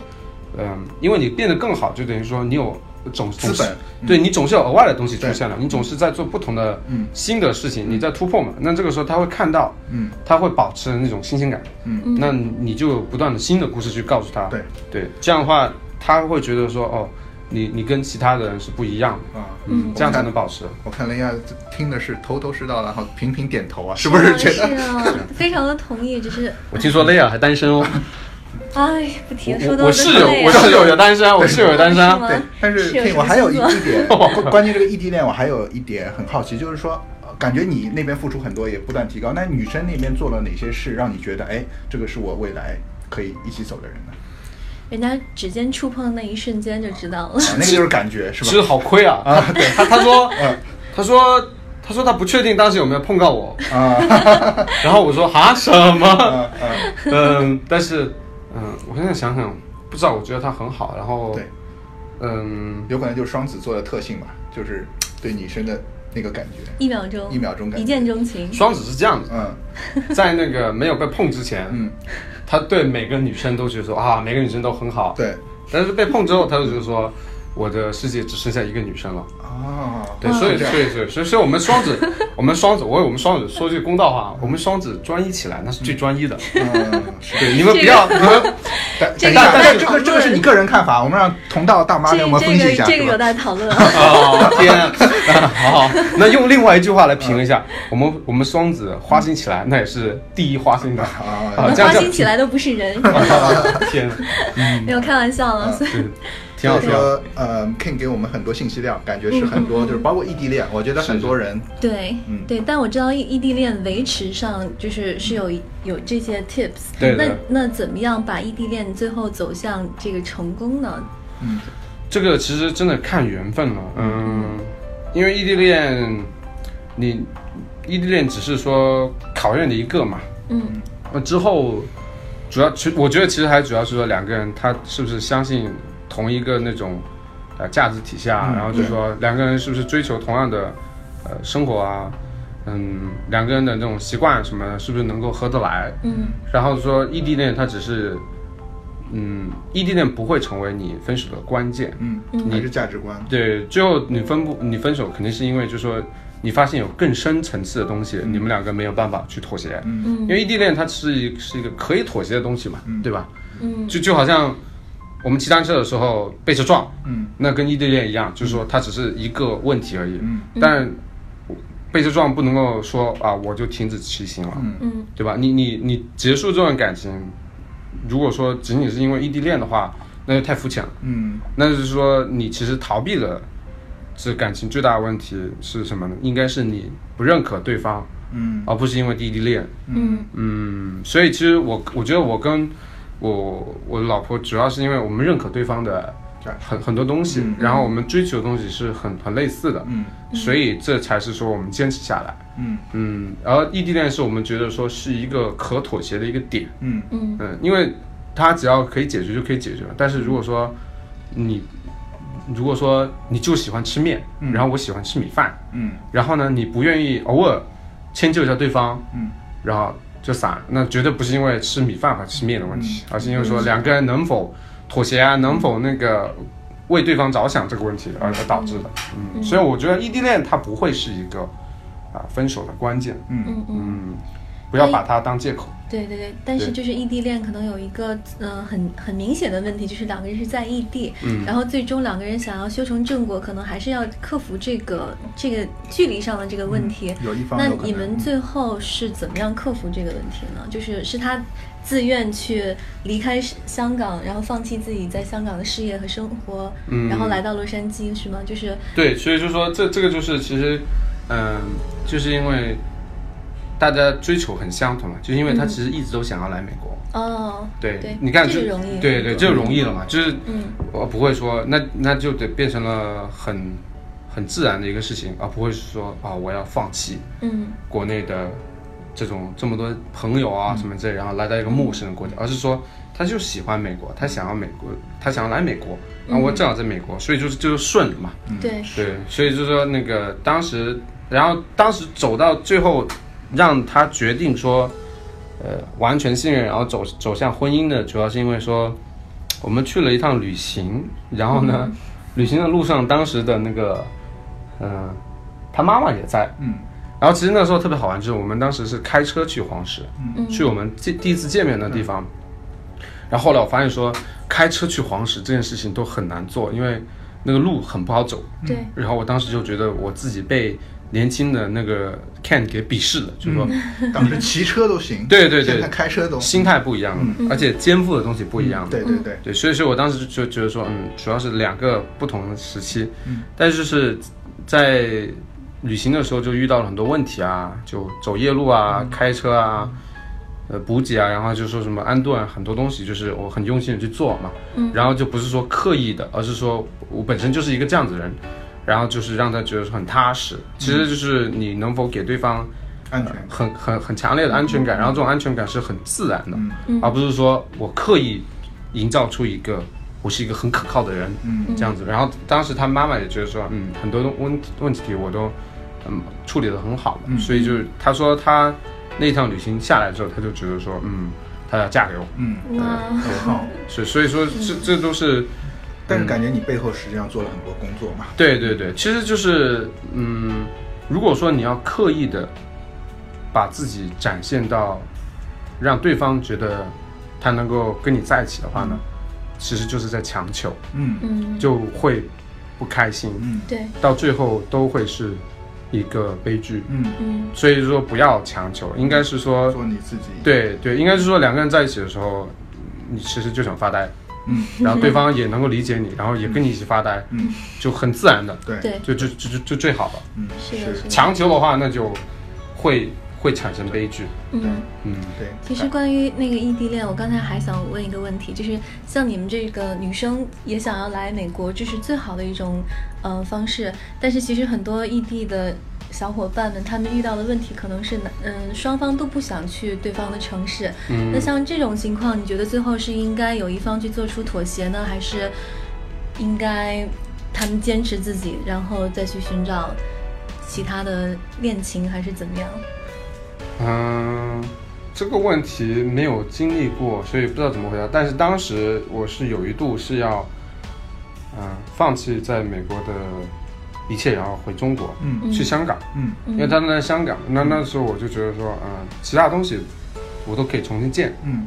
嗯，因为你变得更好，就等于说你有总资本，对你总是有额外的东西出现了，你总是在做不同的新的事情，你在突破嘛，那这个时候他会看到，嗯，他会保持那种新鲜感，嗯，那你就有不断的新的故事去告诉他，对。对，这样的话他会觉得说，哦。你你跟其他的人是不一样的啊，嗯，这样才能保持。我看雷亚听的是头头是道，然后频频点头啊，是不是觉得？是啊，非常的同意。就是我听说雷亚还单身哦。哎，不提了，说我室友，我室友也单身，我室友也单身。对，但是我还有一一点 关键这个异地恋，我还有一点很好奇，就是说，感觉你那边付出很多，也不断提高。那女生那边做了哪些事，让你觉得，哎，这个是我未来可以一起走的人呢？人家指尖触碰的那一瞬间就知道了，那个就是感觉，是吧？其实好亏啊！啊，对。他他说，他说他说他不确定当时有没有碰到我。啊，然后我说啊什么？嗯，但是嗯，我现在想想，不知道，我觉得他很好，然后对，嗯，有可能就是双子座的特性吧，就是对女生的那个感觉，一秒钟，一秒钟感一见钟情。双子是这样的，嗯，在那个没有被碰之前，嗯。他对每个女生都觉得说啊，每个女生都很好。对，但是被碰之后，他就觉得说，我的世界只剩下一个女生了。啊，对，所以，所以，所以，所以，所以我们双子，我们双子，我为我们双子说句公道话，我们双子专一起来，那是最专一的。嗯，对，你们不要，你们等等一下，但是这个这个是你个人看法，我们让同道大妈给我们分析一下。这个有待讨论。哦天，好，那用另外一句话来评一下，我们我们双子花心起来，那也是第一花心的啊，花心起来都不是人。天，没有开玩笑了。所以说，呃，King 给我们很多信息量，感觉是很多，就是包括异地恋，我觉得很多人对，嗯，对，但我知道异异地恋维持上就是是有有这些 tips，对那那怎么样把异地恋最后走向这个成功呢？嗯，这个其实真的看缘分了，嗯，因为异地恋，你异地恋只是说考验的一个嘛，嗯，那之后主要其我觉得其实还主要是说两个人他是不是相信。同一个那种，呃，价值体系啊，然后就是说两个人是不是追求同样的，呃，生活啊，嗯，两个人的那种习惯什么，是不是能够合得来？嗯，然后说异地恋，它只是，嗯，异地恋不会成为你分手的关键。嗯，你是价值观。对，最后你分不，你分手肯定是因为就是说你发现有更深层次的东西，你们两个没有办法去妥协。嗯，因为异地恋它是是一个可以妥协的东西嘛，对吧？嗯，就就好像。我们骑单车的时候被车撞，嗯，那跟异地恋一样，就是说它只是一个问题而已，嗯，但被车撞不能够说啊我就停止骑行了，嗯，对吧？你你你结束这段感情，如果说仅仅是因为异地恋的话，那就太肤浅了，嗯，那就是说你其实逃避了这感情最大的问题是什么呢？应该是你不认可对方，嗯，而不是因为异地恋，嗯。嗯，所以其实我我觉得我跟。我我老婆主要是因为我们认可对方的很很多东西，然后我们追求的东西是很很类似的，嗯，所以这才是说我们坚持下来，嗯。嗯，而异地恋是我们觉得说是一个可妥协的一个点，嗯。嗯。嗯，因为他只要可以解决就可以解决，但是如果说你如果说你就喜欢吃面，然后我喜欢吃米饭，嗯，然后呢你不愿意偶尔迁就一下对方，嗯，然后。就散，那绝对不是因为吃米饭和吃面的问题，而是因为说两个人能否妥协啊，能否那个为对方着想这个问题而而导致的。嗯，所以我觉得异地恋它不会是一个啊分手的关键。嗯。嗯嗯，不要把它当借口。对对对，但是就是异地恋可能有一个呃很很明显的问题，就是两个人是在异地，嗯，然后最终两个人想要修成正果，可能还是要克服这个这个距离上的这个问题。有一方，那你们最后是怎么样克服这个问题呢？就是是他自愿去离开香港，然后放弃自己在香港的事业和生活，嗯，然后来到洛杉矶，是吗？就是对，所以就说这这个就是其实，嗯，就是因为。大家追求很相同嘛，就因为他其实一直都想要来美国。哦，对对，你看就这个容易，对对，这就容易了嘛，就是嗯。我不会说那那就得变成了很很自然的一个事情，而不会是说啊我要放弃嗯。国内的这种这么多朋友啊什么之类，然后来到一个陌生的国家，而是说他就喜欢美国，他想要美国，他想要来美国，然后我正好在美国，所以就是就是顺了嘛。对，对，所以就是说那个当时，然后当时走到最后，让他决定说，呃，完全信任，然后走走向婚姻的，主要是因为说，我们去了一趟旅行，然后呢，旅行的路上，当时的那个，嗯、他妈妈也在，嗯。然后其实那时候特别好玩，就是我们当时是开车去黄石，嗯。去我们见第一次见面的地方。然后后来我发现说，开车去黄石这件事情都很难做，因为那个路很不好走。对，然后我当时就觉得我自己被年轻的那个 Ken 给鄙视了，就是说 当时骑车都行，对 对对。开车都心态不一样了，而且肩负的东西不一样了。对对对，对，所以说我当时就就觉得说，嗯，主要是两个不同的时期，嗯，但是是在旅行的时候就遇到了很多问题啊，就走夜路啊，开车啊，呃，补给啊，然后就说什么安顿啊很多东西，就是我很用心的去做嘛，嗯，然后就不是说刻意的，而是说我本身就是一个这样子的人，然后就是让他觉得说很踏实，其实就是你能否给对方安全，很很很强烈的安全感，然后这种安全感是很自然的，嗯。而不是说我刻意营造出一个我是一个很可靠的人，嗯。这样子。然后当时他妈妈也觉得说，嗯，很多的问问题我都嗯处理的很好所以就是他说他那趟旅行下来之后，他就觉得说，嗯，他要嫁给我，嗯，哇，很好。是所以说这这都是。但是感觉你背后实际上做了很多工作嘛。对对对，其实就是，嗯，如果说你要刻意的把自己展现到让对方觉得他能够跟你在一起的话呢，其实就是在强求，嗯。嗯，就会不开心，嗯。对，到最后都会是一个悲剧。嗯，嗯。所以说不要强求，应该是说，做你自己。，对对，应该是说两个人在一起的时候，你其实就想发呆，嗯然后对方也能够理解你，然后也跟你一起发呆，嗯，就很自然的，对，就就就就就最好了。嗯是强求的话，那就会会产生悲剧。嗯。嗯，对。其实关于那个异地恋，我刚才还想问一个问题，就是像你们这个女生也想要来美国，这是最好的一种呃方式。但是其实很多异地的小伙伴们，他们遇到的问题可能是嗯双方都不想去对方的城市。嗯那像这种情况，你觉得最后是应该有一方去做出妥协呢，还是应该他们坚持自己，然后再去寻找其他的恋情，还是怎么样？嗯，这个问题没有经历过，所以不知道怎么回答。但是当时我是有一度是要，嗯、放弃在美国的一切，然后回中国，嗯。去香港，嗯。因为他们在香港。那那时候我就觉得说，嗯、其他东西我都可以重新建，嗯，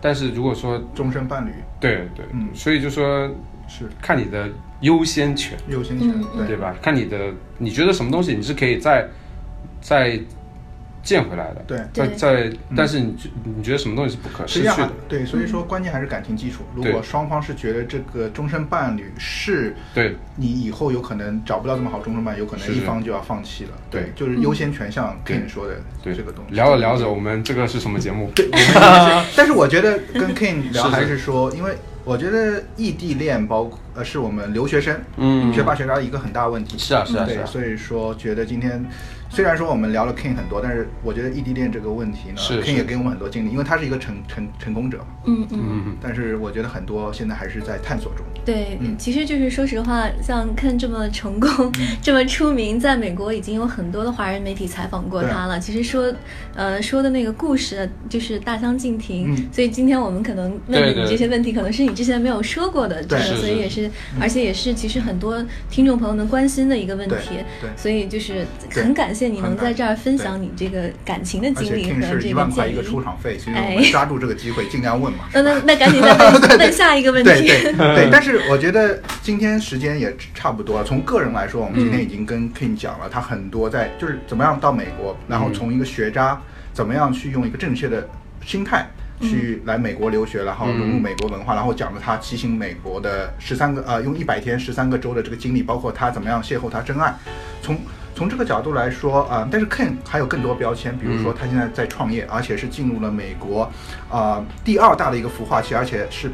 但是如果说终身伴侣。对对，嗯。所以就说是。看你的优先权。优先权对。吧？看你的，你觉得什么东西你是可以再再建回来的，对。在在，但是你觉你觉得什么东西是不可失去的？对，所以说关键还是感情基础。如果双方是觉得这个终身伴侣是对。你以后有可能找不到这么好终身伴侣，有可能一方就要放弃了。对就是优先权，像对。Ken 说的对，这个东西。聊着聊着，我们这个是什么节目？对，但是我觉得跟 k i n 聊还是说，因为我觉得异地恋包括呃是我们留学生、嗯。学霸学渣一个很大的问题。是啊是啊是对，啊，所以说觉得今天虽然说我们聊了 King 很多，但是我觉得异地恋这个问题呢是也给我们很多经历，因为他是一个成成成功者嘛。嗯嗯。嗯但是我觉得很多现在还是在探索中。对，嗯其实就是说实话，像 Ken 这么成功、这么出名，在美国已经有很多的华人媒体采访过他了。其实说，呃，说的那个故事就是大相径庭。嗯所以今天我们可能问你这些问题，可能是你之前没有说过的，对所以也是，而且也是其实很多听众朋友们关心的一个问题。对对所以就是很感谢你能在这儿分享你这个感情的经历和这是一万块一个。出场费，所以哎我们抓住这个机会尽量问嘛。那那那赶紧再 问问下一个问题。对对 对，但是我觉得今天时间也差不多了。从个人来说，我们今天已经跟 King 讲了，他很多在就是怎么样到美国，然后从一个学渣怎么样去用一个正确的心态。去来美国留学，然后融入美国文化，然后讲了他骑行美国的十三个呃，用一百天十三个州的这个经历，包括他怎么样邂逅他真爱，从从这个角度来说啊，但是 Ken 还有更多标签，比如说他现在在创业，而且是进入了美国啊第二大的一个孵化器，而且是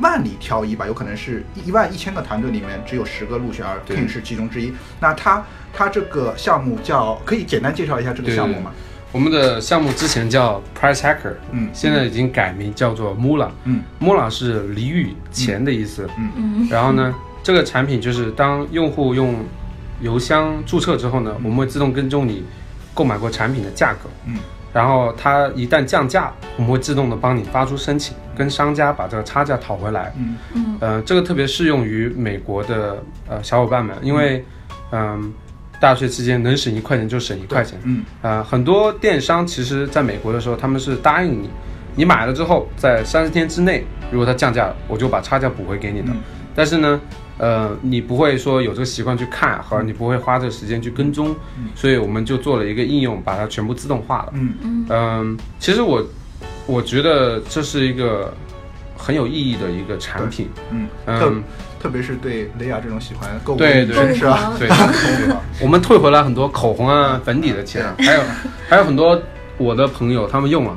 万里挑一吧，有可能是一万一千个团队里面只有十个入选，而 Ken 是其中之一。那他他这个项目叫，可以简单介绍一下这个项目吗？我们的项目之前叫 Price Hacker，嗯，现在已经改名叫做 Mula，嗯，Mula 是俚语钱的意思，嗯。嗯，然后呢，这个产品就是当用户用邮箱注册之后呢，我们会自动跟踪你购买过产品的价格，嗯，然后它一旦降价，我们会自动的帮你发出申请，跟商家把这个差价讨回来，嗯。嗯，呃，这个特别适用于美国的呃小伙伴们，因为嗯。大学期间能省一块钱就省一块钱，嗯，呃，很多电商其实在美国的时候，他们是答应你，你买了之后，在三十天之内，如果它降价了，我就把差价补回给你的。但是呢，呃，你不会说有这个习惯去看，和你不会花这个时间去跟踪，所以我们就做了一个应用，把它全部自动化了。嗯。嗯。嗯，其实我我觉得这是一个很有意义的一个产品。嗯。嗯。特特别是对雷亚这种喜欢购物对对的女生是吧？对，我们退回来很多口红啊、粉底的钱，还有还有很多我的朋友他们用了，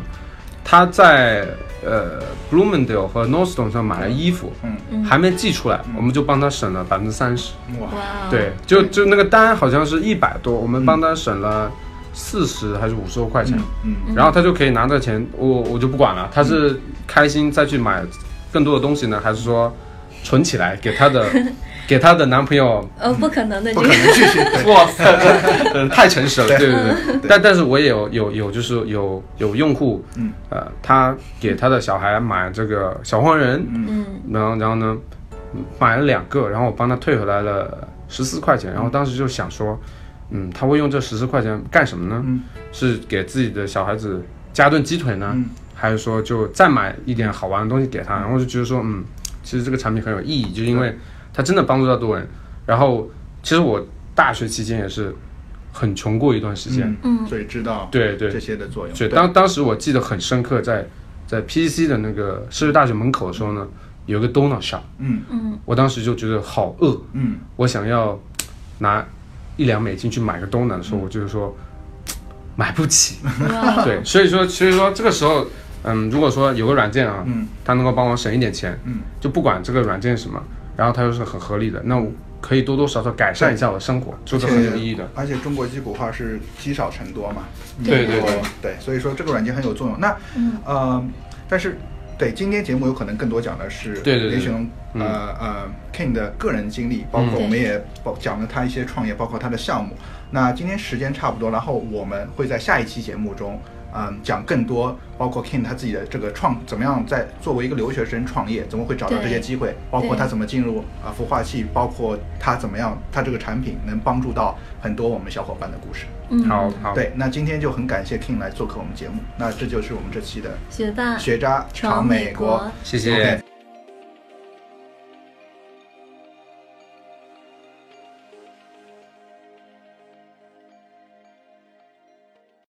他在呃 Bloomingdale 和 Nordstrom 上买了衣服，嗯。还没寄出来，我们就帮他省了百分之三十。哇，对，就就那个单好像是一百多，我们帮他省了四十还是五十多块钱，嗯然后他就可以拿这钱，我我就不管了，他是开心再去买更多的东西呢，还是说存起来给他的 给她的男朋友？呃，不可能的，不可能继续。对哇塞，呃太诚实了，对对对对。但但是我也有有有就是有有用户，嗯呃，他给他的小孩买这个小黄人，嗯然后然后呢买了两个，然后我帮他退回来了十四块钱，然后当时就想说，嗯，他会用这十四块钱干什么呢？嗯是给自己的小孩子加顿鸡腿呢，嗯还是说就再买一点好玩的东西给他？然后就觉得说，嗯，其实这个产品很有意义，就是因为它真的帮助到多人。然后其实我大学期间也是很穷过一段时间，嗯。所以知道对对。这些的作用。对，当当时我记得很深刻，在在 PCC 的那个世界大学门口的时候呢，有个 donut shop，嗯。嗯。我当时就觉得好饿，嗯。我想要拿一两美金去买个 donut 的时候，我就是说 买不起。对，所以说所以说这个时候，嗯，如果说有个软件啊，嗯。它能够帮我省一点钱，嗯，就不管这个软件是什么，然后它又是很合理的，那我可以多多少少改善一下我的生活，就是很有意义的。而且中国击鼓话是积少成多嘛。对对对对，所以说这个软件很有作用。那嗯呃，但是对今天节目有可能更多讲的是对对对雷呃呃 King 的个人经历，包括嗯我们也包讲了他一些创业，包括他的项目。那今天时间差不多，然后我们会在下一期节目中。嗯，讲更多，包括 King 他自己的这个创怎么样在作为一个留学生创业，怎么会找到这些机会，包括他怎么进入啊孵化器，包括他怎么样，他这个产品能帮助到很多我们小伙伴的故事。嗯，好好，对，那今天就很感谢 King 来做客我们节目，那这就是我们这期的学霸学渣闯美美国。谢谢。OK